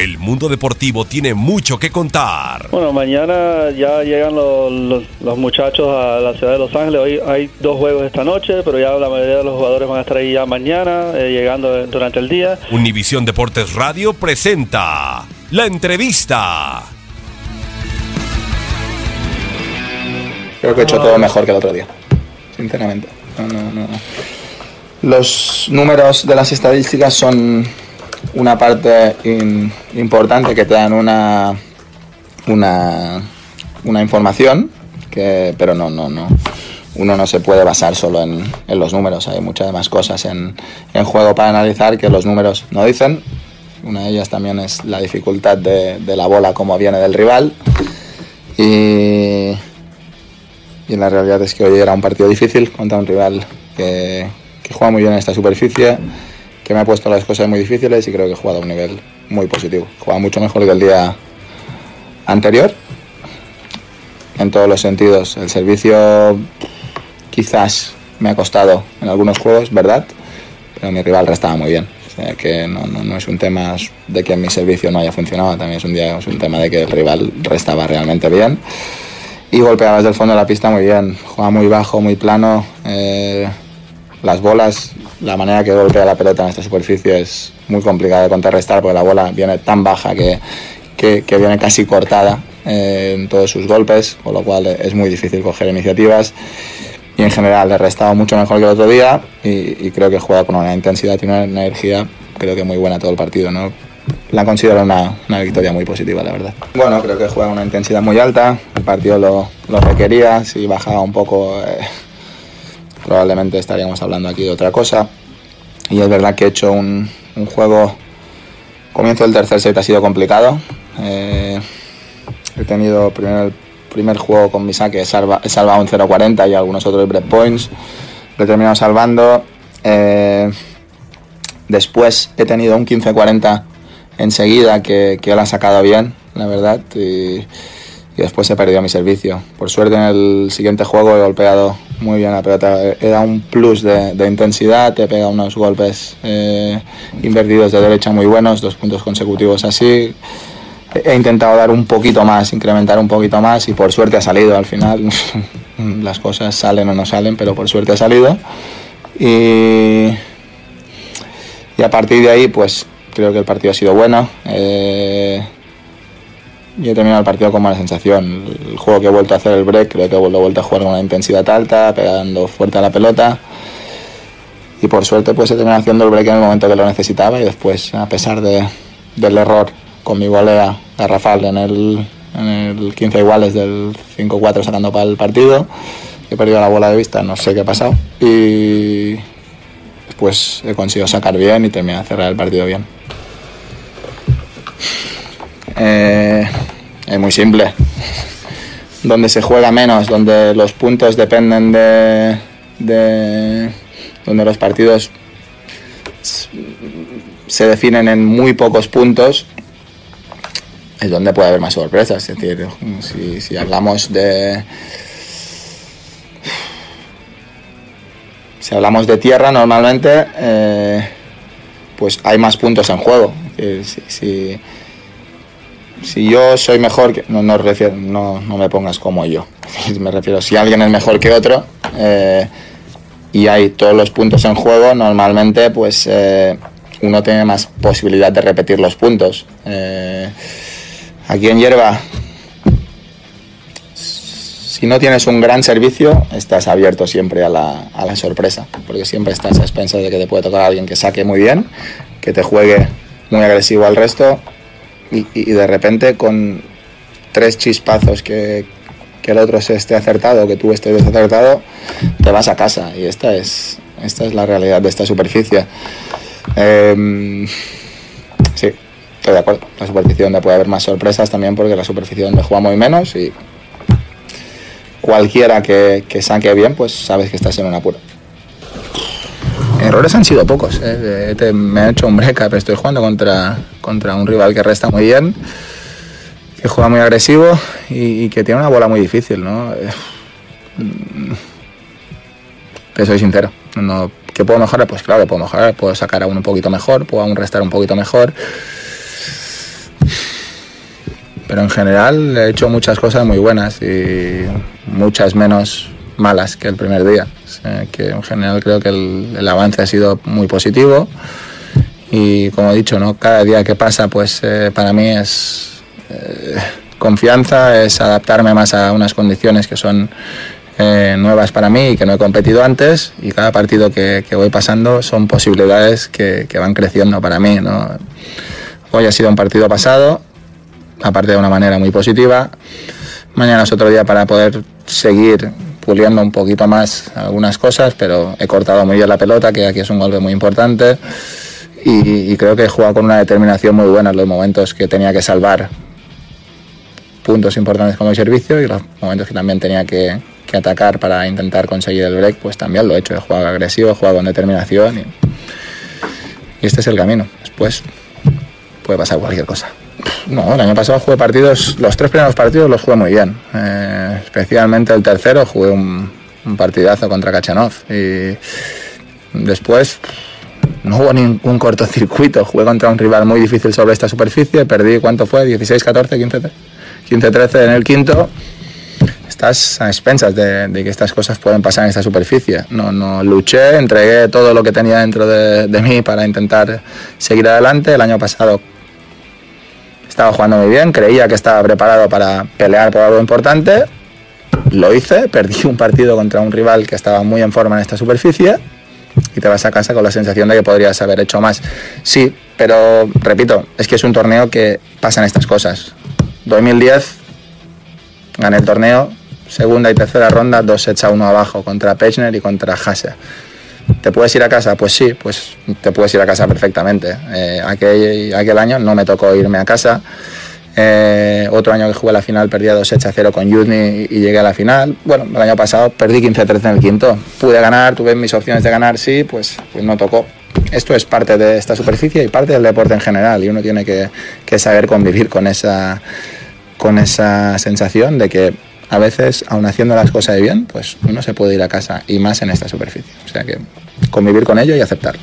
El mundo deportivo tiene mucho que contar. Bueno, mañana ya llegan los, los, los, muchachos a la ciudad de Los Ángeles. Hoy hay dos juegos esta noche, pero ya la mayoría de los jugadores van a estar ahí ya mañana, eh, llegando durante el día. Univisión Deportes Radio presenta la entrevista. Creo que he hecho todo mejor que el otro día, sinceramente. No, no, no. Los números de las estadísticas son una parte in, importante que te dan una, una, una información, que, pero no, no, no. Uno no se puede basar solo en, en los números, hay muchas más cosas en, en, juego para analizar que los números no dicen. Una de ellas también es la dificultad de, de la bola como viene del rival. Y, y la realidad es que hoy era un partido difícil contra un rival que, que juega muy bien en esta superficie que me ha puesto las cosas muy difíciles y creo que he jugado a un nivel muy positivo. Juega mucho mejor que el día anterior, en todos los sentidos. El servicio quizás me ha costado en algunos juegos, ¿verdad? Pero mi rival restaba muy bien. O sea, que no, es un tema de que mi servicio no haya funcionado, también es un, día, es un tema de que el rival restaba realmente bien. Y golpeaba desde el fondo de la pista muy bien. Juega muy bajo, muy plano. Eh, las bolas, la manera que golpea la pelota en esta superficie es muy complicada de contrarrestar porque la bola viene tan baja que, que, que viene casi cortada eh, en todos sus golpes, con lo cual es muy difícil coger iniciativas. Y en general le he restado mucho mejor que el otro día y, y creo que juega con una intensidad y una energía creo que muy buena todo el partido. ¿no? La considero una, una, victoria muy positiva, la verdad. Bueno, creo que juega una intensidad muy alta, el partido lo, lo requería, si bajaba un poco... Eh, probablemente estaríamos hablando aquí de otra cosa. Y es verdad que he hecho un, juego, comienzo del tercer set ha sido complicado. Eh, he tenido primero el primer juego con mi saque, he, salva, salvado un 0.40 y algunos otros break points. Lo he terminado salvando. Eh, después he tenido un 15.40 enseguida que, él ha sacado bien, la verdad. Y después he perdido mi servicio. Por suerte en el siguiente juego he golpeado muy bien la pelota. Era un plus de, de intensidad, te pega unos golpes eh, invertidos de derecha muy buenos, dos puntos consecutivos así. He intentado dar un poquito más, incrementar un poquito más y por suerte ha salido al final. Las cosas salen o no salen, pero por suerte ha salido. Y, y a partir de ahí, pues creo que el partido ha sido bueno. Eh, y he terminado el partido con mala sensación. El juego que he vuelto a hacer el break, creo que lo he vuelto a jugar con una intensidad alta, pegando fuerte a la pelota. Y por suerte pues he terminado haciendo el break en el momento que lo necesitaba y después, a pesar de, del error con mi volea garrafal en el, en el 15 iguales del 5-4 sacando para el partido, he perdido la bola de vista, no sé qué ha pasado. Y pues he conseguido sacar bien y terminar de cerrar el partido bien. Eh, es muy simple. Donde se juega menos, donde los puntos dependen de, de donde los partidos se definen en muy pocos puntos, es donde puede haber más sorpresas. Es decir, si, hablamos de. Si hablamos de tierra, normalmente, eh, pues hay más puntos en juego. Si, si, si yo soy mejor, que, no, no, no, me pongas como yo. Me refiero, si alguien es mejor que otro eh, y hay todos los puntos en juego, normalmente, pues eh, uno tiene más posibilidad de repetir los puntos. Eh, aquí en Hierba, si no tienes un gran servicio, estás abierto siempre a la, a la sorpresa, porque siempre estás a expensas de que te puede tocar alguien que saque muy bien, que te juegue muy agresivo al resto y, de repente con tres chispazos que, que el otro se esté acertado, que tú estés desacertado, te vas a casa y esta es, esta es la realidad de esta superficie. Eh, sí, estoy de acuerdo. La superficie donde puede haber más sorpresas también porque la superficie donde jugamos menos y cualquiera que, que saque bien, pues sabes que estás en un apuro. Errores han sido pocos. ¿eh? Te, me he hecho un break pero estoy jugando contra, contra un rival que resta muy bien, que juega muy agresivo y, que tiene una bola muy difícil. ¿no? Eh, te soy sincero. No, ¿Que puedo mejorar? Pues claro puedo mejorar. Puedo sacar a uno un poquito mejor, puedo aún restar un poquito mejor. Pero en general he hecho muchas cosas muy buenas y muchas menos malas que el primer día. O sea, que en general creo que el, el, avance ha sido muy positivo y como he dicho, ¿no? cada día que pasa pues eh, para mí es eh, confianza, es adaptarme más a unas condiciones que son eh, nuevas para mí y que no he competido antes y cada partido que, que voy pasando son posibilidades que, que, van creciendo para mí. ¿no? Hoy ha sido un partido pasado, aparte de una manera muy positiva. Mañana es otro día para poder seguir puliendo un poquito más algunas cosas, pero he cortado muy bien la pelota, que aquí es un golpe muy importante. Y, creo que he jugado con una determinación muy buena en los momentos que tenía que salvar puntos importantes con mi servicio y los momentos que también tenía que, atacar para intentar conseguir el break, pues también lo he hecho. He jugado agresivo, he jugado con determinación y, y este es el camino. Después puede pasar cualquier cosa. No, el año pasado jugué partidos, los tres primeros partidos los jugué muy bien. Eh, especialmente el tercero jugué un, partidazo contra Kachanov. Y después no hubo ningún cortocircuito. Jugué contra un rival muy difícil sobre esta superficie. Perdí, ¿cuánto fue? 16-14, 15-13 en el quinto. Estás a expensas de, de, que estas cosas pueden pasar en esta superficie. No, no luché, entregué todo lo que tenía dentro de, de mí para intentar seguir adelante. El año pasado estaba jugando muy bien, creía que estaba preparado para pelear por algo importante. Lo hice, perdí un partido contra un rival que estaba muy en forma en esta superficie y te vas a casa con la sensación de que podrías haber hecho más. Sí, pero repito, es que es un torneo que pasan estas cosas. 2010 gané el torneo, segunda y tercera ronda, dos sets a uno abajo contra Pechner y contra Hase. ¿Te puedes ir a casa? Pues sí, pues te puedes ir a casa perfectamente. Eh, aquel, aquel, año no me tocó irme a casa. Eh, otro año que jugué la final perdí a 2 sets a 0 con Yudny y, llegué a la final. Bueno, el año pasado perdí 15-13 en el quinto. Pude ganar, tuve mis opciones de ganar, sí, pues, pues no tocó. Esto es parte de esta superficie y parte del deporte en general y uno tiene que, que saber convivir con esa, con esa sensación de que a veces, aun haciendo las cosas bien, pues uno se puede ir a casa y más en esta superficie. O sea que convivir con ello y aceptarlo.